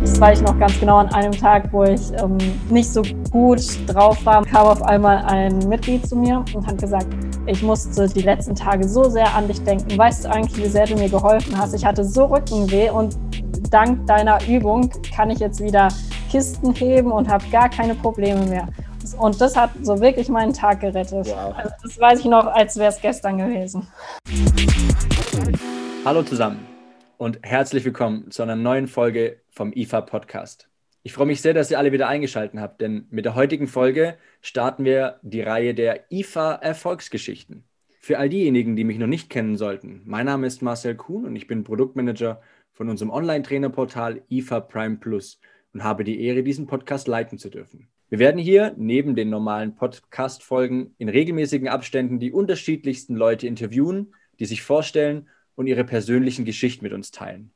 Das war ich noch ganz genau an einem Tag, wo ich ähm, nicht so gut drauf war, kam auf einmal ein Mitglied zu mir und hat gesagt, ich musste die letzten Tage so sehr an dich denken. Weißt du eigentlich, wie sehr du mir geholfen hast? Ich hatte so Rückenweh und dank deiner Übung kann ich jetzt wieder Kisten heben und habe gar keine Probleme mehr. Und das hat so wirklich meinen Tag gerettet. Wow. Also das weiß ich noch, als wäre es gestern gewesen. Hallo zusammen und herzlich willkommen zu einer neuen Folge vom IFA Podcast. Ich freue mich sehr, dass ihr alle wieder eingeschaltet habt, denn mit der heutigen Folge starten wir die Reihe der IFA Erfolgsgeschichten. Für all diejenigen, die mich noch nicht kennen sollten, mein Name ist Marcel Kuhn und ich bin Produktmanager von unserem Online-Trainerportal IFA Prime Plus und habe die Ehre, diesen Podcast leiten zu dürfen. Wir werden hier neben den normalen Podcast-Folgen in regelmäßigen Abständen die unterschiedlichsten Leute interviewen, die sich vorstellen und ihre persönlichen Geschichten mit uns teilen.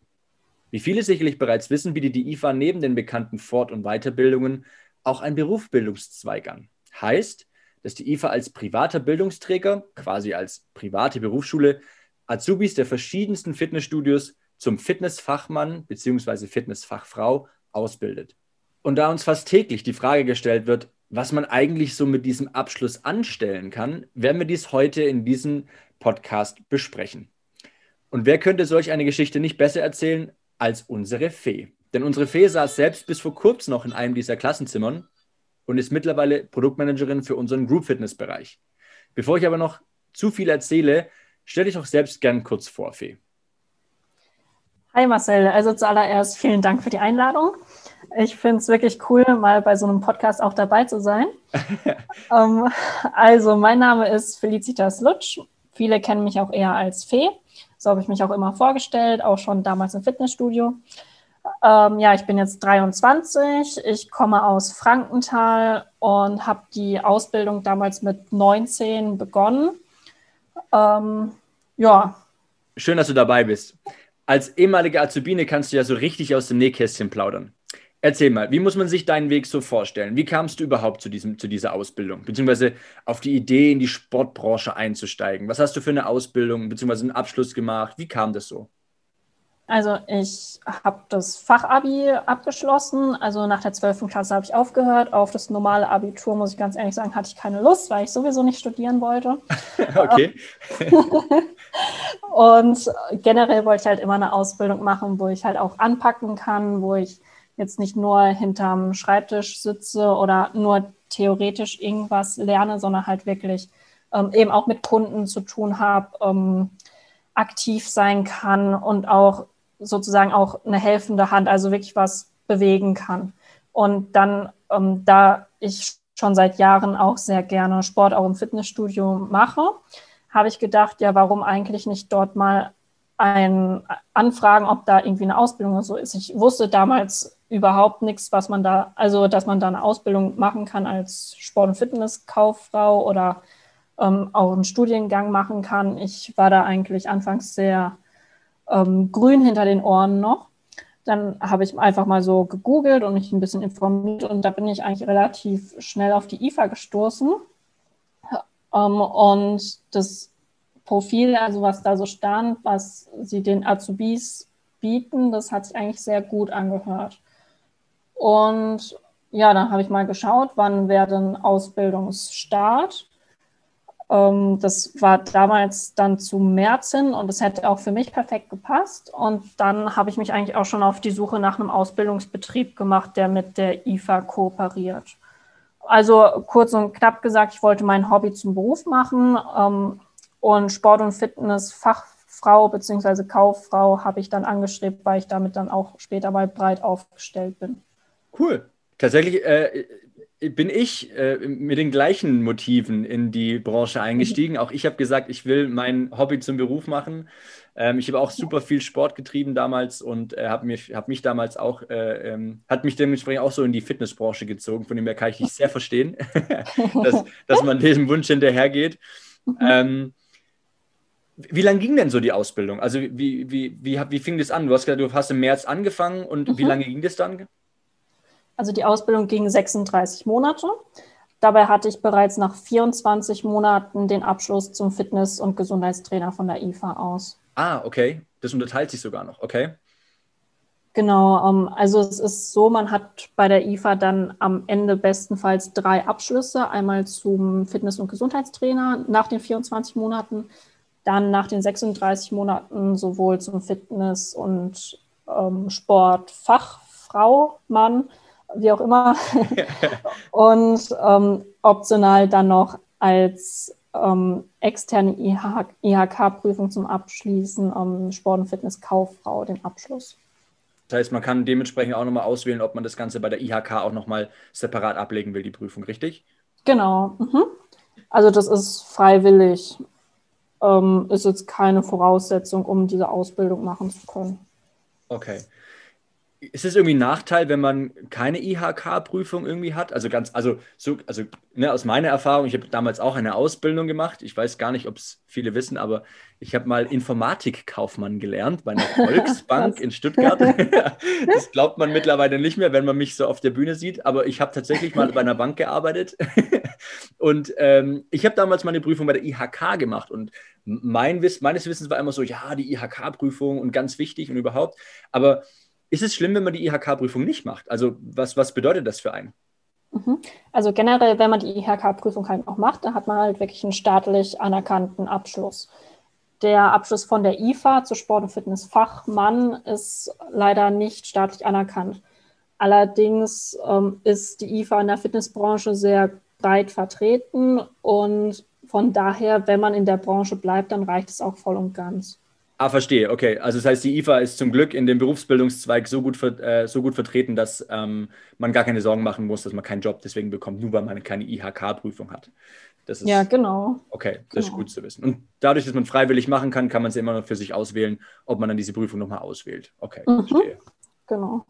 Wie viele sicherlich bereits wissen, bietet die IFA neben den bekannten Fort- und Weiterbildungen auch einen Berufsbildungszweig an. Heißt, dass die IFA als privater Bildungsträger, quasi als private Berufsschule, Azubis der verschiedensten Fitnessstudios zum Fitnessfachmann bzw. Fitnessfachfrau ausbildet. Und da uns fast täglich die Frage gestellt wird, was man eigentlich so mit diesem Abschluss anstellen kann, werden wir dies heute in diesem Podcast besprechen. Und wer könnte solch eine Geschichte nicht besser erzählen als unsere Fee? Denn unsere Fee saß selbst bis vor kurzem noch in einem dieser Klassenzimmern und ist mittlerweile Produktmanagerin für unseren Group Fitness Bereich. Bevor ich aber noch zu viel erzähle, stelle ich auch selbst gern kurz vor, Fee. Hi Marcel, also zuallererst vielen Dank für die Einladung. Ich finde es wirklich cool, mal bei so einem Podcast auch dabei zu sein. ähm, also, mein Name ist Felicitas Lutsch. Viele kennen mich auch eher als Fee. So habe ich mich auch immer vorgestellt, auch schon damals im Fitnessstudio. Ähm, ja, ich bin jetzt 23. Ich komme aus Frankenthal und habe die Ausbildung damals mit 19 begonnen. Ähm, ja. Schön, dass du dabei bist. Als ehemalige Azubine kannst du ja so richtig aus dem Nähkästchen plaudern. Erzähl mal, wie muss man sich deinen Weg so vorstellen? Wie kamst du überhaupt zu, diesem, zu dieser Ausbildung, beziehungsweise auf die Idee, in die Sportbranche einzusteigen? Was hast du für eine Ausbildung, beziehungsweise einen Abschluss gemacht? Wie kam das so? Also ich habe das Fachabi abgeschlossen. Also nach der 12. Klasse habe ich aufgehört. Auf das normale Abitur, muss ich ganz ehrlich sagen, hatte ich keine Lust, weil ich sowieso nicht studieren wollte. okay. Und generell wollte ich halt immer eine Ausbildung machen, wo ich halt auch anpacken kann, wo ich jetzt nicht nur hinterm Schreibtisch sitze oder nur theoretisch irgendwas lerne, sondern halt wirklich ähm, eben auch mit Kunden zu tun habe, ähm, aktiv sein kann und auch sozusagen auch eine helfende Hand, also wirklich was bewegen kann. Und dann, ähm, da ich schon seit Jahren auch sehr gerne Sport auch im Fitnessstudio mache, habe ich gedacht, ja, warum eigentlich nicht dort mal ein Anfragen, ob da irgendwie eine Ausbildung oder so ist. Ich wusste damals überhaupt nichts, was man da, also dass man da eine Ausbildung machen kann als Sport- und Fitnesskauffrau oder ähm, auch einen Studiengang machen kann. Ich war da eigentlich anfangs sehr ähm, grün hinter den Ohren noch. Dann habe ich einfach mal so gegoogelt und mich ein bisschen informiert und da bin ich eigentlich relativ schnell auf die IFA gestoßen. Ähm, und das Profil, also was da so stand, was sie den Azubis bieten, das hat sich eigentlich sehr gut angehört. Und ja, dann habe ich mal geschaut, wann wäre denn Ausbildungsstart. Ähm, das war damals dann zu März hin und das hätte auch für mich perfekt gepasst. Und dann habe ich mich eigentlich auch schon auf die Suche nach einem Ausbildungsbetrieb gemacht, der mit der IFA kooperiert. Also kurz und knapp gesagt, ich wollte mein Hobby zum Beruf machen. Ähm, und Sport- und Fitness-Fachfrau bzw. Kauffrau habe ich dann angestrebt, weil ich damit dann auch später mal breit aufgestellt bin. Cool. Tatsächlich äh, bin ich äh, mit den gleichen Motiven in die Branche eingestiegen. Auch ich habe gesagt, ich will mein Hobby zum Beruf machen. Ähm, ich habe auch super viel Sport getrieben damals und äh, habe mich, hab mich damals auch, äh, ähm, hat mich dementsprechend auch so in die Fitnessbranche gezogen. Von dem her kann ich dich sehr verstehen, dass, dass man diesem Wunsch hinterhergeht. Ähm, wie lange ging denn so die Ausbildung? Also wie, wie, wie, wie fing das an? Du hast gesagt, du hast im März angefangen und mhm. wie lange ging das dann? Also die Ausbildung ging 36 Monate. Dabei hatte ich bereits nach 24 Monaten den Abschluss zum Fitness- und Gesundheitstrainer von der IFA aus. Ah, okay. Das unterteilt sich sogar noch, okay. Genau, ähm, also es ist so, man hat bei der IFA dann am Ende bestenfalls drei Abschlüsse. Einmal zum Fitness- und Gesundheitstrainer nach den 24 Monaten, dann nach den 36 Monaten sowohl zum Fitness- und ähm, Sportfachfrau, Mann, wie auch immer. und ähm, optional dann noch als ähm, externe IHK-Prüfung zum Abschließen, ähm, Sport- und Fitnesskauffrau, den Abschluss. Das heißt, man kann dementsprechend auch nochmal auswählen, ob man das Ganze bei der IHK auch nochmal separat ablegen will, die Prüfung, richtig? Genau. Mhm. Also das ist freiwillig. Ähm, ist jetzt keine Voraussetzung, um diese Ausbildung machen zu können. Okay ist es irgendwie ein Nachteil, wenn man keine IHK-Prüfung irgendwie hat? Also ganz, also so, also ne, aus meiner Erfahrung, ich habe damals auch eine Ausbildung gemacht. Ich weiß gar nicht, ob es viele wissen, aber ich habe mal Informatikkaufmann gelernt bei einer Volksbank in Stuttgart. das glaubt man mittlerweile nicht mehr, wenn man mich so auf der Bühne sieht, aber ich habe tatsächlich mal bei einer Bank gearbeitet. und ähm, ich habe damals meine Prüfung bei der IHK gemacht und mein Wiss, meines Wissens war immer so, ja, die IHK-Prüfung und ganz wichtig und überhaupt. Aber ist es schlimm, wenn man die IHK-Prüfung nicht macht? Also was, was bedeutet das für einen? Mhm. Also generell, wenn man die IHK-Prüfung halt auch macht, dann hat man halt wirklich einen staatlich anerkannten Abschluss. Der Abschluss von der IFA zu Sport- und Fitnessfachmann ist leider nicht staatlich anerkannt. Allerdings ähm, ist die IFA in der Fitnessbranche sehr breit vertreten und von daher, wenn man in der Branche bleibt, dann reicht es auch voll und ganz. Ah, verstehe. Okay. Also das heißt, die IFA ist zum Glück in dem Berufsbildungszweig so gut, äh, so gut vertreten, dass ähm, man gar keine Sorgen machen muss, dass man keinen Job deswegen bekommt, nur weil man keine IHK-Prüfung hat. Das ist, ja, genau. Okay, das genau. ist gut zu wissen. Und dadurch, dass man freiwillig machen kann, kann man es immer noch für sich auswählen, ob man dann diese Prüfung nochmal auswählt. Okay, mhm. verstehe. Genau.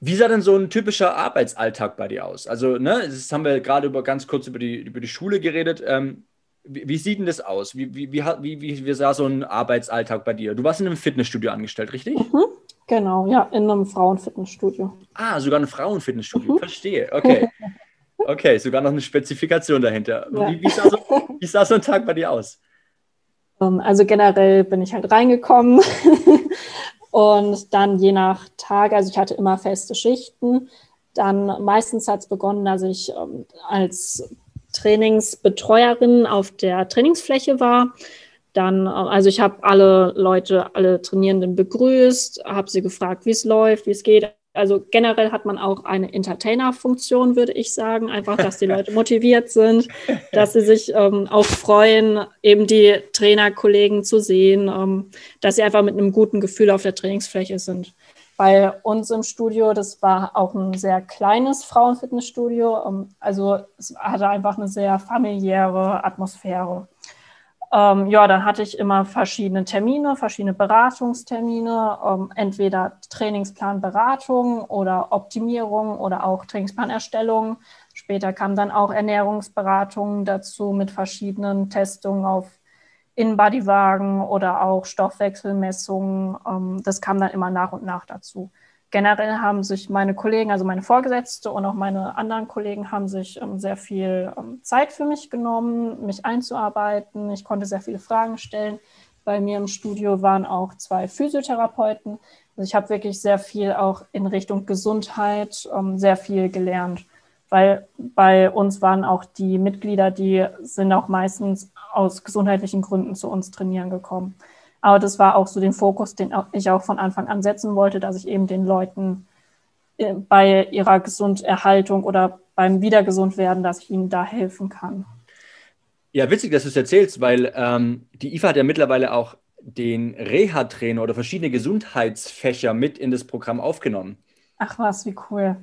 Wie sah denn so ein typischer Arbeitsalltag bei dir aus? Also, ne, das haben wir gerade über ganz kurz über die, über die Schule geredet. Ähm, wie, wie, sieht denn das aus? Wie, wie, wie, wie, wie, sah so ein Arbeitsalltag bei dir? Du warst in einem Fitnessstudio angestellt, richtig? Mhm, genau, ja, in einem Frauenfitnessstudio. Ah, sogar ein Frauenfitnessstudio, mhm. verstehe. Okay. Okay, sogar noch eine Spezifikation dahinter. Ja. Wie, sah so, wie sah so ein Tag bei dir aus? Ähm, also generell bin ich halt reingekommen und dann je nach Tag, also ich hatte immer feste Schichten. Dann meistens hat es begonnen, dass ich ähm, als Trainingsbetreuerin auf der Trainingsfläche war. Dann, also ich habe alle Leute, alle Trainierenden begrüßt, habe sie gefragt, wie es läuft, wie es geht. Also generell hat man auch eine Entertainer-Funktion, würde ich sagen. Einfach, dass die Leute motiviert sind, dass sie sich ähm, auch freuen, eben die Trainerkollegen zu sehen, ähm, dass sie einfach mit einem guten Gefühl auf der Trainingsfläche sind bei uns im Studio, das war auch ein sehr kleines Frauenfitnessstudio. Also es hatte einfach eine sehr familiäre Atmosphäre. Ähm, ja, dann hatte ich immer verschiedene Termine, verschiedene Beratungstermine, ähm, entweder Trainingsplanberatung oder Optimierung oder auch Trainingsplanerstellung. Später kam dann auch Ernährungsberatung dazu mit verschiedenen Testungen auf in-Body-Wagen oder auch Stoffwechselmessungen. Ähm, das kam dann immer nach und nach dazu. Generell haben sich meine Kollegen, also meine Vorgesetzte und auch meine anderen Kollegen, haben sich ähm, sehr viel ähm, Zeit für mich genommen, mich einzuarbeiten. Ich konnte sehr viele Fragen stellen. Bei mir im Studio waren auch zwei Physiotherapeuten. Also ich habe wirklich sehr viel auch in Richtung Gesundheit sehr viel gelernt weil bei uns waren auch die Mitglieder, die sind auch meistens aus gesundheitlichen Gründen zu uns trainieren gekommen. Aber das war auch so den Fokus, den ich auch von Anfang an setzen wollte, dass ich eben den Leuten äh, bei ihrer Gesunderhaltung oder beim Wiedergesundwerden, dass ich ihnen da helfen kann. Ja, witzig, dass du es erzählst, weil ähm, die IFA hat ja mittlerweile auch den Reha-Trainer oder verschiedene Gesundheitsfächer mit in das Programm aufgenommen. Ach was, wie cool.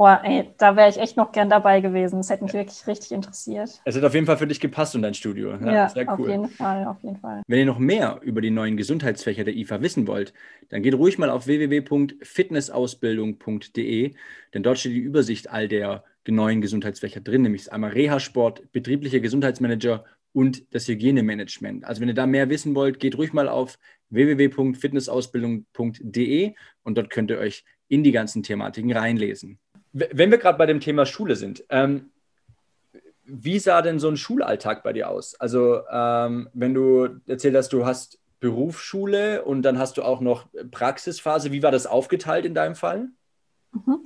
Oh, ey, da wäre ich echt noch gern dabei gewesen. Das hätte mich wirklich richtig interessiert. Es hat auf jeden Fall für dich gepasst und dein Studio. Ja, ja sehr cool. auf jeden Fall, auf jeden Fall. Wenn ihr noch mehr über die neuen Gesundheitsfächer der IFA wissen wollt, dann geht ruhig mal auf www.fitnessausbildung.de, denn dort steht die Übersicht all der neuen Gesundheitsfächer drin, nämlich einmal Reha-Sport, betrieblicher Gesundheitsmanager und das Hygienemanagement. Also wenn ihr da mehr wissen wollt, geht ruhig mal auf www.fitnessausbildung.de und dort könnt ihr euch in die ganzen Thematiken reinlesen. Wenn wir gerade bei dem Thema Schule sind, ähm, wie sah denn so ein Schulalltag bei dir aus? Also, ähm, wenn du erzählt hast, du hast Berufsschule und dann hast du auch noch Praxisphase. Wie war das aufgeteilt in deinem Fall? Mhm.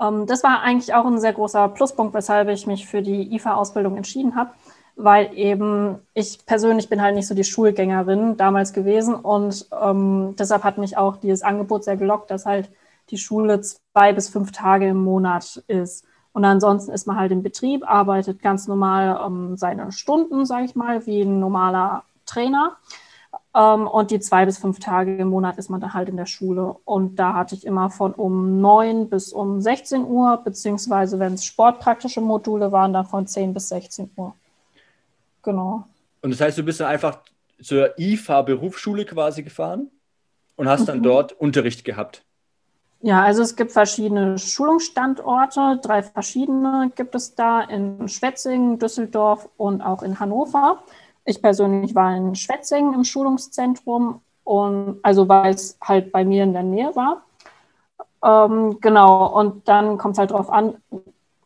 Ähm, das war eigentlich auch ein sehr großer Pluspunkt, weshalb ich mich für die IFA-Ausbildung entschieden habe, weil eben ich persönlich bin halt nicht so die Schulgängerin damals gewesen und ähm, deshalb hat mich auch dieses Angebot sehr gelockt, dass halt die Schule zwei bis fünf Tage im Monat ist. Und ansonsten ist man halt im Betrieb, arbeitet ganz normal ähm, seine Stunden, sage ich mal, wie ein normaler Trainer. Um, und die zwei bis fünf Tage im Monat ist man dann halt in der Schule. Und da hatte ich immer von um neun bis um 16 Uhr, beziehungsweise wenn es sportpraktische Module waren, dann von 10 bis 16 Uhr. Genau. Und das heißt, du bist dann einfach zur IFA-Berufsschule quasi gefahren und hast dann mhm. dort Unterricht gehabt? Ja, also es gibt verschiedene Schulungsstandorte, drei verschiedene gibt es da in Schwetzingen, Düsseldorf und auch in Hannover. Ich persönlich war in Schwetzingen im Schulungszentrum und also weil es halt bei mir in der Nähe war. Ähm, genau, und dann kommt es halt darauf an,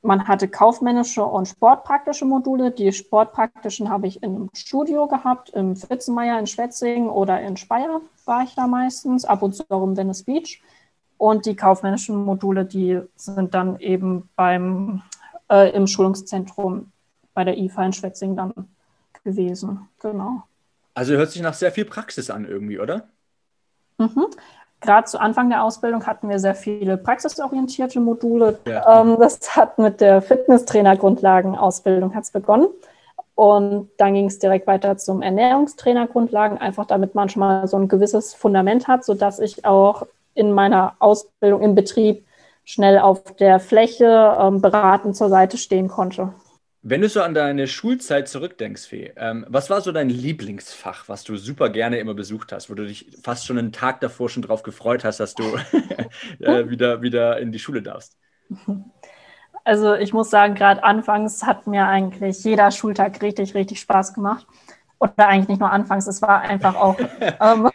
man hatte kaufmännische und sportpraktische Module. Die sportpraktischen habe ich einem Studio gehabt, im Fitzenmeier in Schwetzingen oder in Speyer war ich da meistens, ab und zu auch im Venice Beach. Und die kaufmännischen Module, die sind dann eben beim, äh, im Schulungszentrum bei der IFA in Schwetzing dann gewesen. Genau. Also hört sich nach sehr viel Praxis an irgendwie, oder? Mhm. Gerade zu Anfang der Ausbildung hatten wir sehr viele praxisorientierte Module. Ja. Ähm, das hat mit der Fitnesstrainer-Grundlagen-Ausbildung begonnen. Und dann ging es direkt weiter zum Ernährungstrainer-Grundlagen, einfach damit man schon mal so ein gewisses Fundament hat, sodass ich auch in meiner Ausbildung im Betrieb schnell auf der Fläche ähm, beratend zur Seite stehen konnte. Wenn du so an deine Schulzeit zurückdenkst, Fee, ähm, was war so dein Lieblingsfach, was du super gerne immer besucht hast, wo du dich fast schon einen Tag davor schon drauf gefreut hast, dass du äh, wieder, wieder in die Schule darfst? Also ich muss sagen, gerade anfangs hat mir eigentlich jeder Schultag richtig, richtig Spaß gemacht. Oder eigentlich nicht nur anfangs, es war einfach auch ähm, ähm,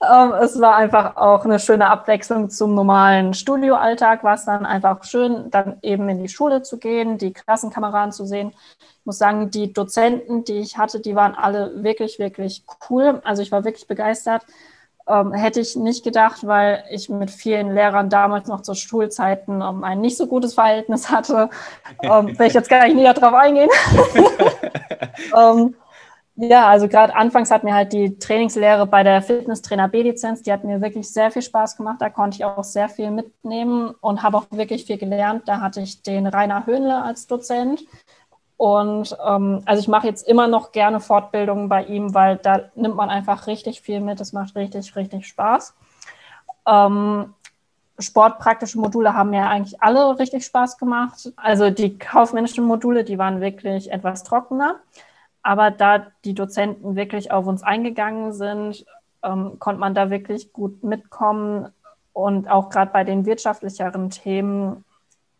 es war einfach auch eine schöne Abwechslung zum normalen Studioalltag. War es dann einfach schön, dann eben in die Schule zu gehen, die Klassenkameraden zu sehen. Ich muss sagen, die Dozenten, die ich hatte, die waren alle wirklich, wirklich cool. Also ich war wirklich begeistert. Ähm, hätte ich nicht gedacht, weil ich mit vielen Lehrern damals noch zu Schulzeiten ähm, ein nicht so gutes Verhältnis hatte. Ähm, will ich jetzt gar nicht näher drauf eingehen. ja, also gerade anfangs hat mir halt die Trainingslehre bei der Fitnesstrainer B-Lizenz, die hat mir wirklich sehr viel Spaß gemacht. Da konnte ich auch sehr viel mitnehmen und habe auch wirklich viel gelernt. Da hatte ich den Rainer Höhnle als Dozent. Und ähm, also ich mache jetzt immer noch gerne Fortbildungen bei ihm, weil da nimmt man einfach richtig viel mit. Es macht richtig, richtig Spaß. Ähm, sportpraktische Module haben mir eigentlich alle richtig Spaß gemacht. Also die kaufmännischen Module, die waren wirklich etwas trockener. Aber da die Dozenten wirklich auf uns eingegangen sind, ähm, konnte man da wirklich gut mitkommen. Und auch gerade bei den wirtschaftlicheren Themen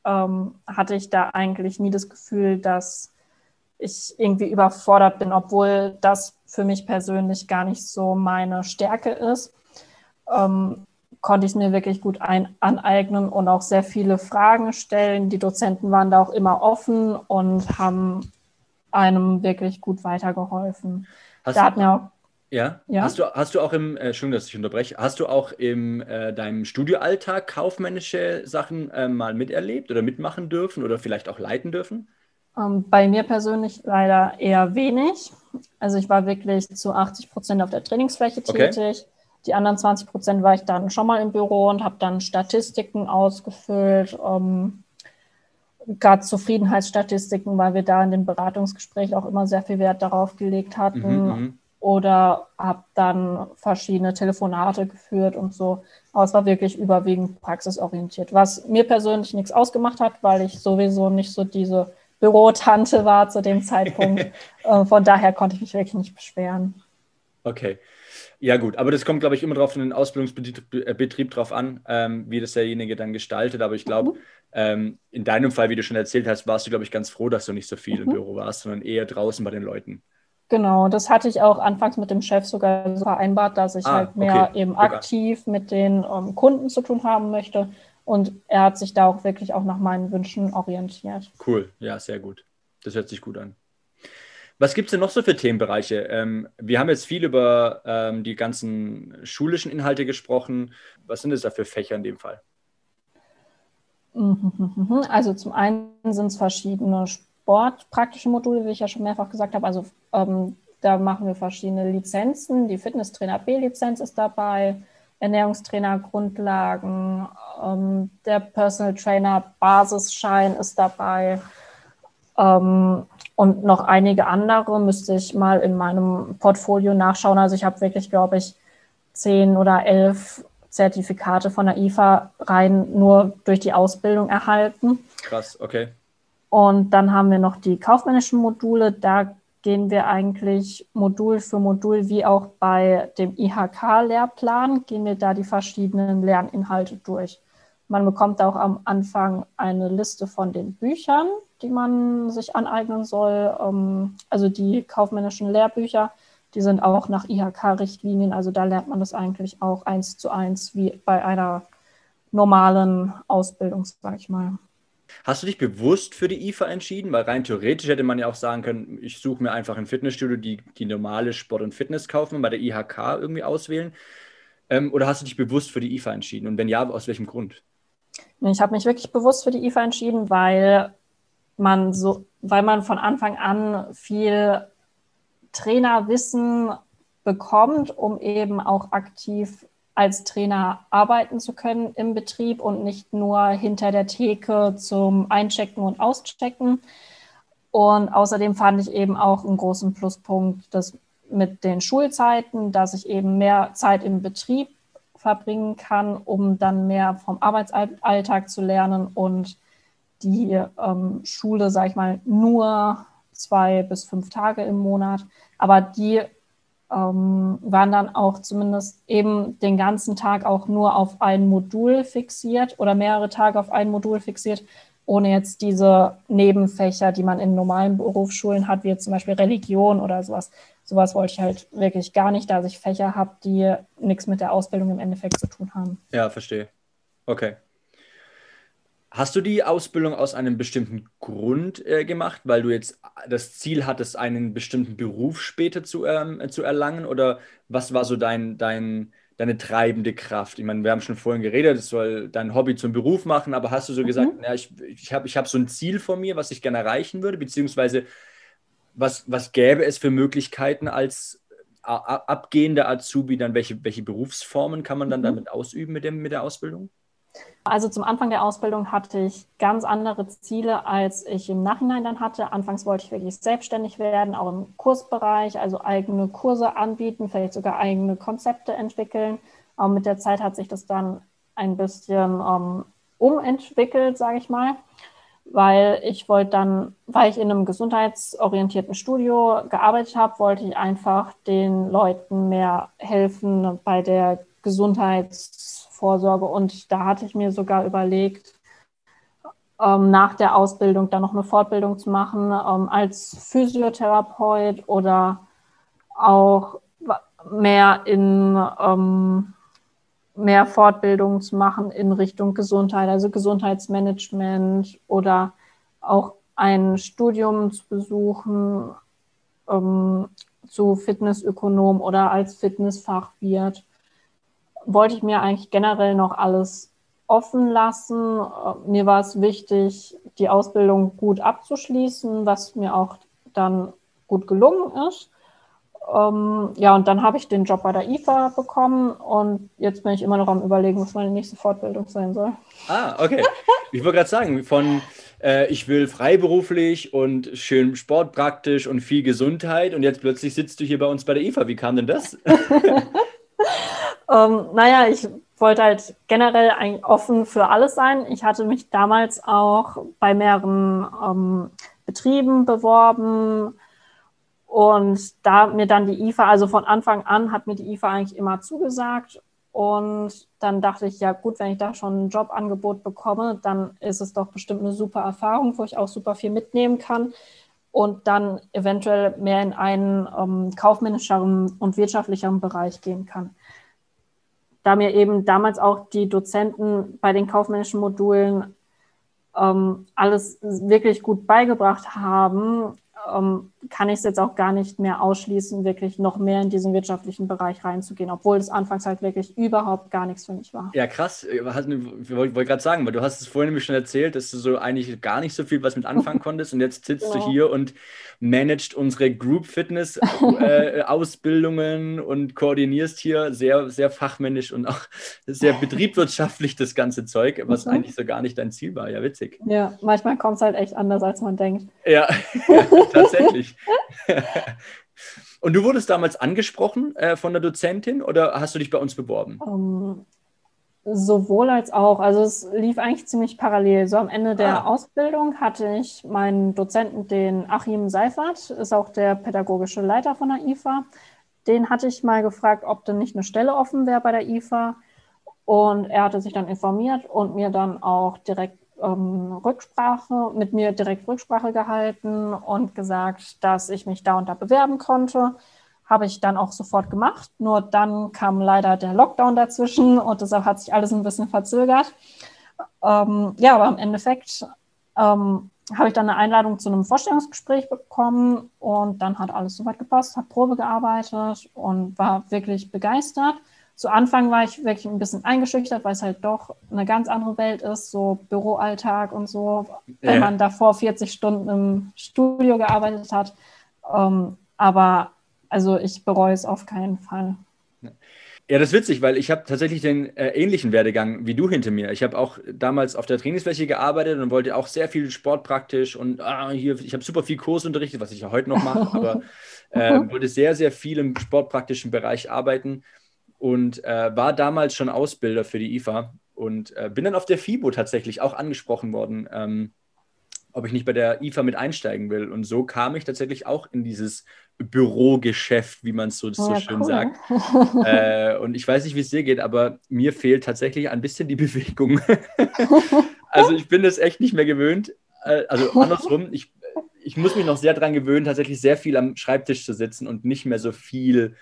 ähm, hatte ich da eigentlich nie das Gefühl, dass ich irgendwie überfordert bin, obwohl das für mich persönlich gar nicht so meine Stärke ist. Ähm, konnte ich es mir wirklich gut ein aneignen und auch sehr viele Fragen stellen. Die Dozenten waren da auch immer offen und haben einem wirklich gut weitergeholfen. Hast da hat mir auch ja? ja? Hast, du, hast du auch im, äh, Entschuldigung, dass ich unterbreche, hast du auch in äh, deinem Studioalltag kaufmännische Sachen äh, mal miterlebt oder mitmachen dürfen oder vielleicht auch leiten dürfen? Ähm, bei mir persönlich leider eher wenig. Also ich war wirklich zu 80 Prozent auf der Trainingsfläche tätig. Okay. Die anderen 20 Prozent war ich dann schon mal im Büro und habe dann Statistiken ausgefüllt, ähm, gerade Zufriedenheitsstatistiken, weil wir da in dem Beratungsgespräch auch immer sehr viel Wert darauf gelegt hatten. Mhm, mhm. oder habe dann verschiedene Telefonate geführt und so. Aber es war wirklich überwiegend praxisorientiert, was mir persönlich nichts ausgemacht hat, weil ich sowieso nicht so diese Bürotante war zu dem Zeitpunkt. Äh, von daher konnte ich mich wirklich nicht beschweren. Okay. Ja, gut, aber das kommt, glaube ich, immer drauf in den Ausbildungsbetrieb äh, drauf an, ähm, wie das derjenige dann gestaltet. Aber ich glaube, mhm. ähm, in deinem Fall, wie du schon erzählt hast, warst du, glaube ich, ganz froh, dass du nicht so viel mhm. im Büro warst, sondern eher draußen bei den Leuten. Genau, das hatte ich auch anfangs mit dem Chef sogar so vereinbart, dass ich ah, halt mehr okay. eben aktiv mit den um, ähm, Kunden zu tun haben möchte. Und er hat sich da auch wirklich auch nach meinen Wünschen orientiert. Cool, ja, sehr gut. Das hört sich gut an. Was gibt es denn noch so für Themenbereiche? Ähm, wir haben jetzt viel über ähm, die ganzen schulischen Inhalte gesprochen. Was sind es da für Fächer in dem Fall? Also zum einen sind es verschiedene sportpraktische Module, wie ich ja schon mehrfach gesagt habe. Also ähm, da machen wir verschiedene Lizenzen. Die Fitnesstrainer B-Lizenz ist dabei, Ernährungstrainer Grundlagen, ähm, der Personal Trainer Basisschein ist dabei. Ähm, und noch einige andere müsste ich mal in meinem Portfolio nachschauen. Also ich habe wirklich, glaube ich, zehn oder elf Zertifikate von der IFA rein nur durch die Ausbildung erhalten. Krass, okay. Und dann haben wir noch die kaufmännischen Module. Da gehen wir eigentlich Modul für Modul, wie auch bei dem IHK-Lehrplan, gehen wir da die verschiedenen Lerninhalte durch. Man bekommt auch am Anfang eine Liste von den Büchern, die man sich aneignen soll. Ähm, also die kaufmännischen Lehrbücher, die sind auch nach IHK-Richtlinien. Also da lernt man das eigentlich auch eins zu eins wie bei einer normalen Ausbildung, sag ich mal. Hast du dich bewusst für die IFA entschieden? Weil rein theoretisch hätte man ja auch sagen können, ich suche mir einfach ein Fitnessstudio, die die normale Sport und Fitness kaufen und bei der IHK irgendwie auswählen. Ähm, oder hast du dich bewusst für die IFA entschieden? Und wenn ja, aus welchem Grund? Ich habe mich wirklich bewusst für die IFA entschieden, weil man so, weil man von Anfang an viel Trainerwissen bekommt, um eben auch aktiv als Trainer arbeiten zu können im Betrieb und nicht nur hinter der Theke zum Einchecken und Auschecken. Und außerdem fand ich eben auch einen großen Pluspunkt, dass mit den Schulzeiten, dass ich eben mehr Zeit im Betrieb verbringen kann, um dann mehr vom Arbeitsalltag zu lernen und die ähm, Schule, sage ich mal, nur zwei bis fünf Tage im Monat. Aber die ähm, waren dann auch zumindest eben den ganzen Tag auch nur auf ein Modul fixiert oder mehrere Tage auf ein Modul fixiert, ohne jetzt diese Nebenfächer, die man in normalen Berufsschulen hat, wie jetzt zum Beispiel Religion oder sowas. Sowas wollte ich halt wirklich gar nicht, dass ich Fächer habe, die nichts mit der Ausbildung im Endeffekt zu tun haben. Ja, verstehe. Okay. Hast du die Ausbildung aus einem bestimmten Grund äh, gemacht, weil du jetzt das Ziel hattest, einen bestimmten Beruf später zu, ähm, zu erlangen? Oder was war so dein, dein, deine treibende Kraft? Ich meine, wir haben schon vorhin geredet, es soll dein Hobby zum Beruf machen, aber hast du so mhm. gesagt, ja, ich, ich habe ich hab so ein Ziel vor mir, was ich gerne erreichen würde, beziehungsweise was, was gäbe es für Möglichkeiten als abgehender Azubi, dann welche, welche Berufsformen kann man dann mhm. damit ausüben mit, dem, mit der Ausbildung? Also zum Anfang der Ausbildung hatte ich ganz andere Ziele, als ich im Nachhinein dann hatte. Anfangs wollte ich wirklich selbstständig werden, auch im Kursbereich, also eigene Kurse anbieten, vielleicht sogar eigene Konzepte entwickeln. Aber mit der Zeit hat sich das dann ein bisschen ähm, umentwickelt, sage ich mal, weil ich wollte dann, weil ich in einem gesundheitsorientierten Studio gearbeitet habe, wollte ich einfach den Leuten mehr helfen bei der Gesundheits Vorsorge. Und da hatte ich mir sogar überlegt, ähm, nach der Ausbildung dann noch eine Fortbildung zu machen ähm, als Physiotherapeut oder auch mehr in ähm, mehr Fortbildungen zu machen in Richtung Gesundheit, also Gesundheitsmanagement oder auch ein Studium zu besuchen ähm, zu Fitnessökonom oder als Fitnessfachwirt wollte ich mir eigentlich generell noch alles offen lassen. Äh, mir war es wichtig, die Ausbildung gut abzuschließen, was mir auch dann gut gelungen ist. Ähm, ja, und dann habe ich den Job bei der IFA bekommen und jetzt bin ich immer noch am Überlegen, was meine nächste Fortbildung sein soll. Ah, okay. Ich wollte gerade sagen, von äh, ich will freiberuflich und schön sportpraktisch und viel Gesundheit und jetzt plötzlich sitzt du hier bei uns bei der IFA. Wie kam denn das? Ähm, naja, ich wollte halt generell eigentlich offen für alles sein. Ich hatte mich damals auch bei mehreren ähm, Betrieben beworben und da mir dann die IFA, also von Anfang an hat mir die IFA eigentlich immer zugesagt. Und dann dachte ich, ja gut, wenn ich da schon ein Jobangebot bekomme, dann ist es doch bestimmt eine super Erfahrung, wo ich auch super viel mitnehmen kann und dann eventuell mehr in einen ähm, kaufmännischeren und wirtschaftlicheren Bereich gehen kann da mir eben damals auch die Dozenten bei den kaufmännischen Modulen ähm, alles wirklich gut beigebracht haben, ähm, kann ich es jetzt auch gar nicht mehr ausschließen, wirklich noch mehr in diesen wirtschaftlichen Bereich reinzugehen, obwohl es anfangs halt wirklich überhaupt gar nichts für mich war. Ja, krass. Ich wollte gerade sagen, weil du hast es vorhin nämlich schon erzählt, dass du so eigentlich gar nicht so viel was mit anfangen konntest und jetzt sitzt genau. du hier und managst unsere Group Fitness äh, Ausbildungen und koordinierst hier sehr, sehr fachmännisch und auch sehr betriebswirtschaftlich das ganze Zeug, was mhm. eigentlich so gar nicht dein Ziel war. Ja, witzig. Ja, manchmal kommt es halt echt anders, als man denkt. Ja, tatsächlich. Und du wurdest damals angesprochen äh, von der Dozentin oder hast du dich bei uns beworben? Um, ähm, sowohl als auch. Also es lief eigentlich ziemlich parallel. So am Ende der ah. Ausbildung hatte ich meinen Dozenten, den Achim Seifert, ist auch der pädagogische Leiter von der IFA. Den hatte ich mal gefragt, ob denn nicht eine Stelle offen wäre bei der IFA. Und er hatte sich dann informiert und mir dann auch direkt Rücksprache, mit mir direkt Rücksprache gehalten und gesagt, dass ich mich da und da bewerben konnte. Habe ich dann auch sofort gemacht. Nur dann kam leider der Lockdown dazwischen und deshalb hat sich alles ein bisschen verzögert. Ähm, ja, aber im Endeffekt ähm, habe ich dann eine Einladung zu einem Vorstellungsgespräch bekommen und dann hat alles soweit gepasst, habe Probe gearbeitet und war wirklich begeistert zu Anfang war ich wirklich ein bisschen eingeschüchtert, weil es halt doch eine ganz andere Welt ist, so Büroalltag und so, wenn ja. man davor 40 Stunden im Studio gearbeitet hat. Ähm, aber also ich bereue es auf keinen Fall. Ja, das ist witzig, weil ich habe tatsächlich den äh, ähnlichen Werdegang wie du hinter mir. Ich habe auch damals auf der Trainingsfläche gearbeitet und wollte auch sehr viel sportpraktisch und ah, hier, ich habe super viel Kurs unterrichtet, was ich ja heute noch mache, aber äh, wollte sehr, sehr viel im sportpraktischen Bereich arbeiten und äh, war damals schon Ausbilder für die IFA und äh, bin dann auf der FIBO tatsächlich auch angesprochen worden, ähm, ob ich nicht bei der IFA mit einsteigen will. Und so kam ich tatsächlich auch in dieses Bürogeschäft, wie man es so, so ja, schön cool. sagt. äh, und ich weiß nicht, wie es dir geht, aber mir fehlt tatsächlich ein bisschen die Bewegung. also ich bin das echt nicht mehr gewöhnt. Äh, also andersrum, ich, ich muss mich noch sehr daran gewöhnen, tatsächlich sehr viel am Schreibtisch zu sitzen und nicht mehr so viel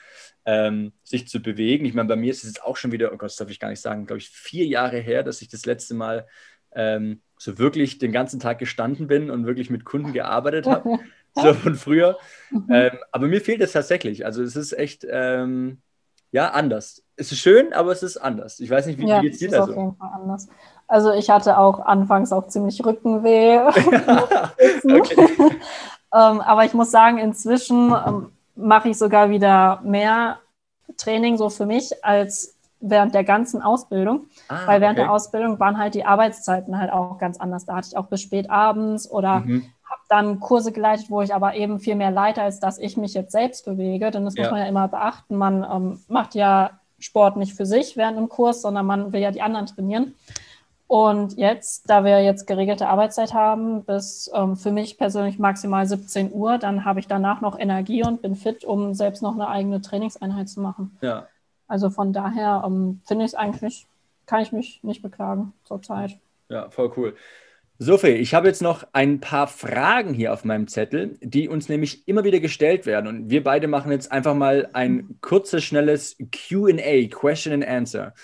ähm, sich zu bewegen. Ich meine, bei mir ist es jetzt auch schon wieder, oh Gott, das darf ich gar nicht sagen, glaube ich, vier Jahre her, dass ich das letzte Mal ähm, so wirklich den ganzen Tag gestanden bin und wirklich mit Kunden gearbeitet habe, so von früher. Mhm. Ähm, aber mir fehlt es tatsächlich. Also es ist echt, ähm, ja, anders. Es ist schön, aber es ist anders. Ich weiß nicht, wie, ja, wie es dir da so? Auf jeden Fall anders. Also ich hatte auch anfangs auch ziemlich Rückenweh. ähm, aber ich muss sagen, inzwischen ähm, mache ich sogar wieder mehr Training so für mich als während der ganzen Ausbildung. Ah, Weil während okay. der Ausbildung waren halt die Arbeitszeiten halt auch ganz anders. Da hatte ich auch bis spät abends oder mhm. habe dann Kurse geleitet, wo ich aber eben viel mehr leite, als dass ich mich jetzt selbst bewege. Denn das ja. muss man ja immer beachten. Man ähm, macht ja Sport nicht für sich während dem Kurs, sondern man will ja die anderen trainieren. Und jetzt, da wir jetzt geregelte Arbeitszeit haben, bis ähm, für mich persönlich maximal 17 Uhr, dann habe ich danach noch Energie und bin fit, um selbst noch eine eigene Trainingseinheit zu machen. Ja. Also von daher ähm, finde ich es eigentlich, kann ich mich nicht beklagen zurzeit. Ja, voll cool. Sophie, ich habe jetzt noch ein paar Fragen hier auf meinem Zettel, die uns nämlich immer wieder gestellt werden. Und wir beide machen jetzt einfach mal ein kurzes, schnelles QA, Question and Answer.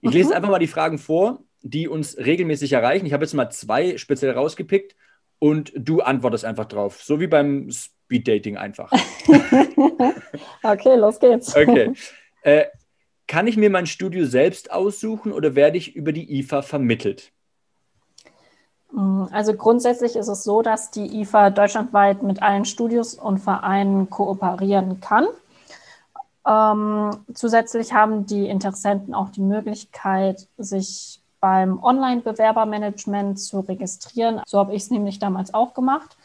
Ich lese mhm. einfach mal die Fragen vor die uns regelmäßig erreichen. Ich habe jetzt mal zwei speziell rausgepickt und du antwortest einfach drauf. So wie beim Speeddating einfach. okay, los geht's. Okay. Äh, kann ich mir mein Studio selbst aussuchen oder werde ich über die IFA vermittelt? Mm, also grundsätzlich ist es so, dass die IFA deutschlandweit mit allen Studios und Vereinen kooperieren kann. Ähm, zusätzlich haben die Interessenten auch die Möglichkeit, sich beim Online-Bewerbermanagement zu registrieren. So habe ich es nämlich damals auch gemacht.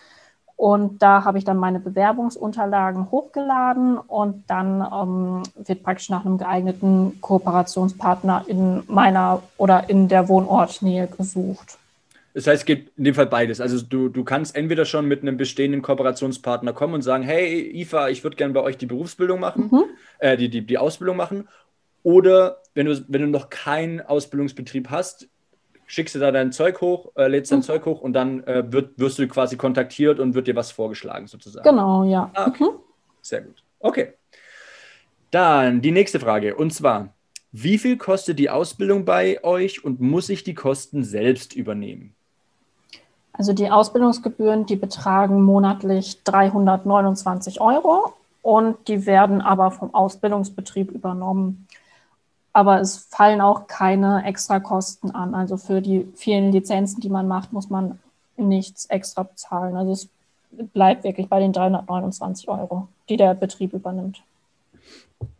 Und da habe ich dann meine Bewerbungsunterlagen hochgeladen und dann ähm, wird praktisch nach einem geeigneten Kooperationspartner in meiner oder in der Wohnortnähe gesucht. Das heißt, es geht in dem Fall beides. Also du, du kannst entweder schon mit einem bestehenden Kooperationspartner kommen und sagen, hey IFA, ich würde gerne bei euch die Berufsbildung machen, mhm. äh, die, die, die Ausbildung machen. Oder wenn du, wenn du noch keinen Ausbildungsbetrieb hast, schickst du da dein Zeug hoch, äh, lädst dein mhm. Zeug hoch und dann äh, wird, wirst du quasi kontaktiert und wird dir was vorgeschlagen sozusagen. Genau, ja. Ah, okay. Mhm. Sehr gut. Okay. Dann die nächste Frage und zwar, wie viel kostet die Ausbildung bei euch und muss ich die Kosten selbst übernehmen? Also die Ausbildungsgebühren, die betragen monatlich 329 Euro und die werden aber vom Ausbildungsbetrieb übernommen. Aber es fallen auch keine Extrakosten an. Also für die vielen Lizenzen, die man macht, muss man nichts extra bezahlen. Also es bleibt wirklich bei den 329 Euro, die der Betrieb übernimmt.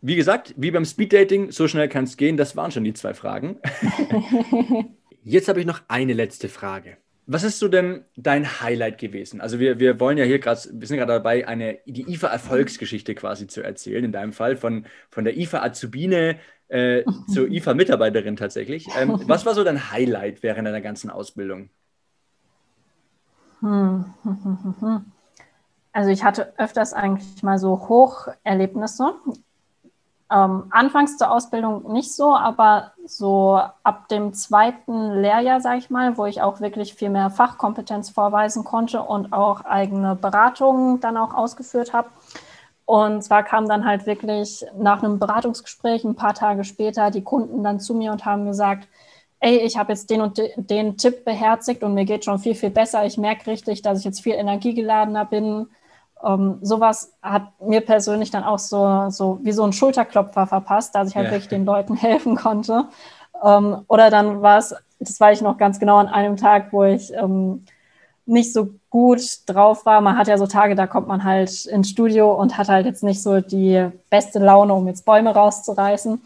Wie gesagt, wie beim Speeddating, so schnell kann es gehen. Das waren schon die zwei Fragen. Jetzt habe ich noch eine letzte Frage. Was ist so denn dein Highlight gewesen? Also wir, wir wollen ja hier gerade, wir sind gerade dabei, eine, die IFA-Erfolgsgeschichte quasi zu erzählen, in deinem Fall, von, von der IFA-Azubine äh, zur IFA-Mitarbeiterin tatsächlich. Ähm, was war so dein Highlight während deiner ganzen Ausbildung? Also ich hatte öfters eigentlich mal so Hocherlebnisse. Ähm, anfangs zur Ausbildung nicht so, aber so ab dem zweiten Lehrjahr, sage ich mal, wo ich auch wirklich viel mehr Fachkompetenz vorweisen konnte und auch eigene Beratungen dann auch ausgeführt habe. Und zwar kam dann halt wirklich nach einem Beratungsgespräch ein paar Tage später die Kunden dann zu mir und haben gesagt, ey, ich habe jetzt den und den Tipp beherzigt und mir geht schon viel, viel besser. Ich merke richtig, dass ich jetzt viel energiegeladener bin ähm, sowas hat mir persönlich dann auch so, so wie so ein Schulterklopfer verpasst, dass ich halt ja. wirklich den Leuten helfen konnte. Ähm, oder dann war es, das war ich noch ganz genau an einem Tag, wo ich ähm, nicht so gut drauf war. Man hat ja so Tage, da kommt man halt ins Studio und hat halt jetzt nicht so die beste Laune, um jetzt Bäume rauszureißen.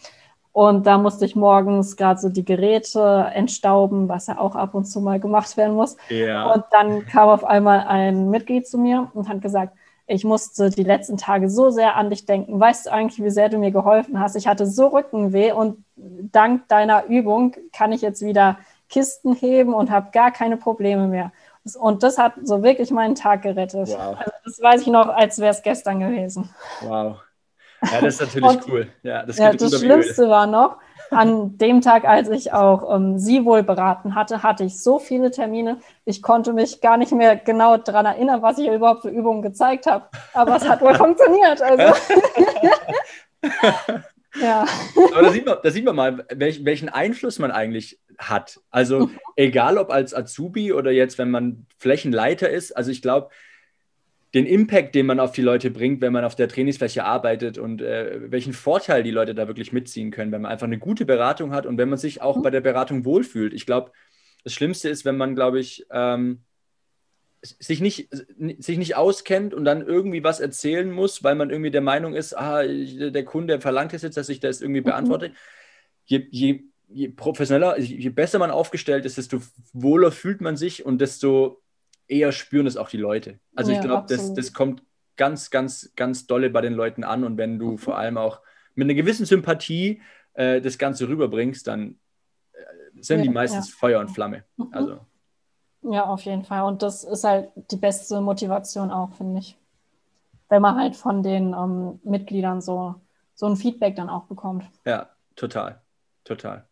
Und da musste ich morgens gerade so die Geräte entstauben, was ja auch ab und zu mal gemacht werden muss. Ja. Und dann kam auf einmal ein Mitglied zu mir und hat gesagt, ich musste die letzten Tage so sehr an dich denken. Weißt du eigentlich, wie sehr du mir geholfen hast? Ich hatte so Rückenweh und dank deiner Übung kann ich jetzt wieder Kisten heben und habe gar keine Probleme mehr. Und das hat so wirklich meinen Tag gerettet. Wow. Also das weiß ich noch, als wäre es gestern gewesen. Wow. Ja, das ist natürlich und, cool. Ja, das, ja, das Schlimmste war noch, an dem Tag, als ich auch ähm, sie wohl beraten hatte, hatte ich so viele Termine, ich konnte mich gar nicht mehr genau daran erinnern, was ich überhaupt für Übungen gezeigt habe. Aber es hat wohl funktioniert. Also. ja. Aber da sieht man, da sieht man mal, welch, welchen Einfluss man eigentlich hat. Also egal ob als Azubi oder jetzt, wenn man Flächenleiter ist. Also ich glaube, den Impact, den man auf die Leute bringt, wenn man auf der Trainingsfläche arbeitet und äh, welchen Vorteil die Leute da wirklich mitziehen können, wenn man einfach eine gute Beratung hat und wenn man sich auch mhm. bei der Beratung wohlfühlt. Ich glaube, das Schlimmste ist, wenn man, glaube ich, ähm, sich nicht, sich nicht auskennt und dann irgendwie was erzählen muss, weil man irgendwie der Meinung ist, ah, der Kunde verlangt es jetzt, dass ich das irgendwie mhm. beantworte. Mhm. Je, je, je professioneller, je besser man aufgestellt ist, desto wohler fühlt man sich und desto eher spüren es auch die Leute. Also ja, ich glaube, das, das kommt ganz, ganz, ganz dolle bei den Leuten an. Und wenn du mhm. vor allem auch mit einer gewissen Sympathie äh, das Ganze rüberbringst, dann äh, sind ja, die meistens ja. Feuer und Flamme. Mhm. Also. Ja, auf jeden Fall. Und das ist halt die beste Motivation auch, finde ich. Wenn man halt von den ähm, Mitgliedern so, so ein Feedback dann auch bekommt. Ja, total. Total.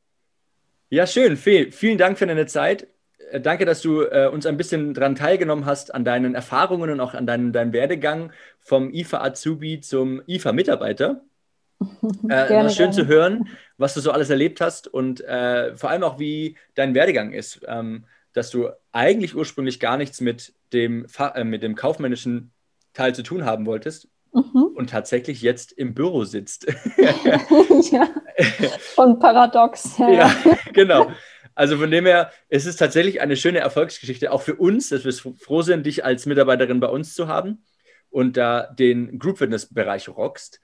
Ja, schön. Fee, vielen Dank für deine Zeit. Äh, danke, dass du äh, uns ein bisschen daran teilgenommen hast, an deinen Erfahrungen und auch an deinem, deinem Werdegang vom IFA Azubi zum IFA Mitarbeiter. Äh, gerne, schön gerne. zu hören, was du so alles erlebt hast und äh, vor allem auch, wie dein Werdegang ist. Ähm, dass du eigentlich ursprünglich gar nichts mit dem, äh, mit dem kaufmännischen Teil zu tun haben wolltest mhm. und tatsächlich jetzt im Büro sitzt. ja, und paradox. Ja, ja genau. Also von dem her, es ist tatsächlich eine schöne Erfolgsgeschichte, auch für uns, dass wir froh sind, dich als Mitarbeiterin bei uns zu haben und da den Group Fitness Bereich rockst.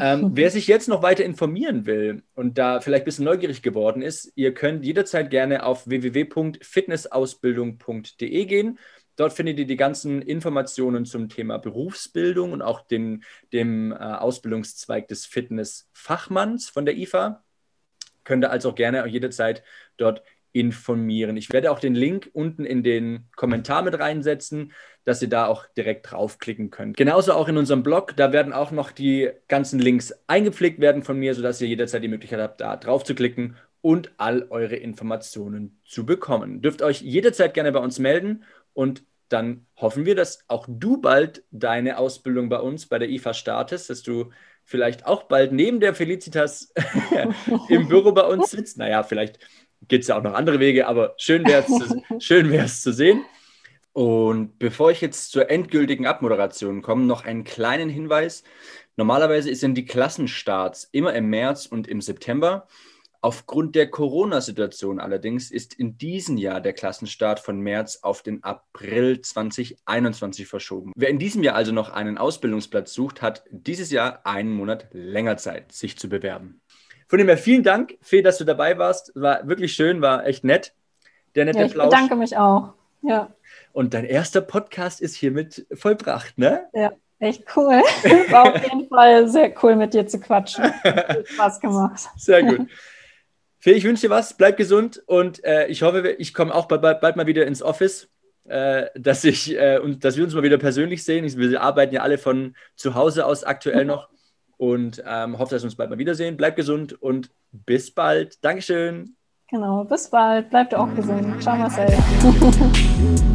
Ähm, wer sich jetzt noch weiter informieren will und da vielleicht ein bisschen neugierig geworden ist, ihr könnt jederzeit gerne auf www.fitnessausbildung.de gehen. Dort findet ihr die ganzen Informationen zum Thema Berufsbildung und auch den, dem äh, Ausbildungszweig des Fitnessfachmanns von der IFA. Könnt ihr also auch gerne jederzeit dort informieren. Ich werde auch den Link unten in den Kommentar mit reinsetzen, dass ihr da auch direkt draufklicken könnt. Genauso auch in unserem Blog, da werden auch noch die ganzen Links eingepflegt werden von mir, sodass ihr jederzeit die Möglichkeit habt, da drauf zu klicken und all eure Informationen zu bekommen. Dürft euch jederzeit gerne bei uns melden und dann hoffen wir, dass auch du bald deine Ausbildung bei uns bei der IFA startest, dass du vielleicht auch bald neben der Felicitas im Büro bei uns sitzt. Naja, vielleicht gibt es ja auch noch andere Wege, aber schön wäre es zu, schön zu sehen. Und bevor ich jetzt zur endgültigen Abmoderation komme, noch einen kleinen Hinweis. Normalerweise sind die Klassenstarts immer im März und im September. Aufgrund der Corona-Situation allerdings ist in diesem Jahr der Klassenstart von März auf den April 2021 verschoben. Wer in diesem Jahr also noch einen Ausbildungsplatz sucht, hat dieses Jahr einen Monat länger Zeit, sich zu bewerben. Von dem her vielen Dank, Fee, dass du dabei warst. War wirklich schön, war echt nett. Der nette ja, ich Plausch. bedanke mich auch. Ja. Und dein erster Podcast ist hiermit vollbracht, ne? Ja, echt cool. War auf jeden Fall sehr cool, mit dir zu quatschen. Hat Spaß gemacht. Sehr gut. Phil, ich wünsche dir was, bleib gesund und äh, ich hoffe, ich komme auch bald, bald, mal wieder ins Office, äh, dass, ich, äh, und, dass wir uns mal wieder persönlich sehen. Wir arbeiten ja alle von zu Hause aus aktuell noch und ähm, hoffe, dass wir uns bald mal wiedersehen. Bleib gesund und bis bald. Dankeschön. Genau, bis bald. Bleibt auch gesund. Ciao, Marcel.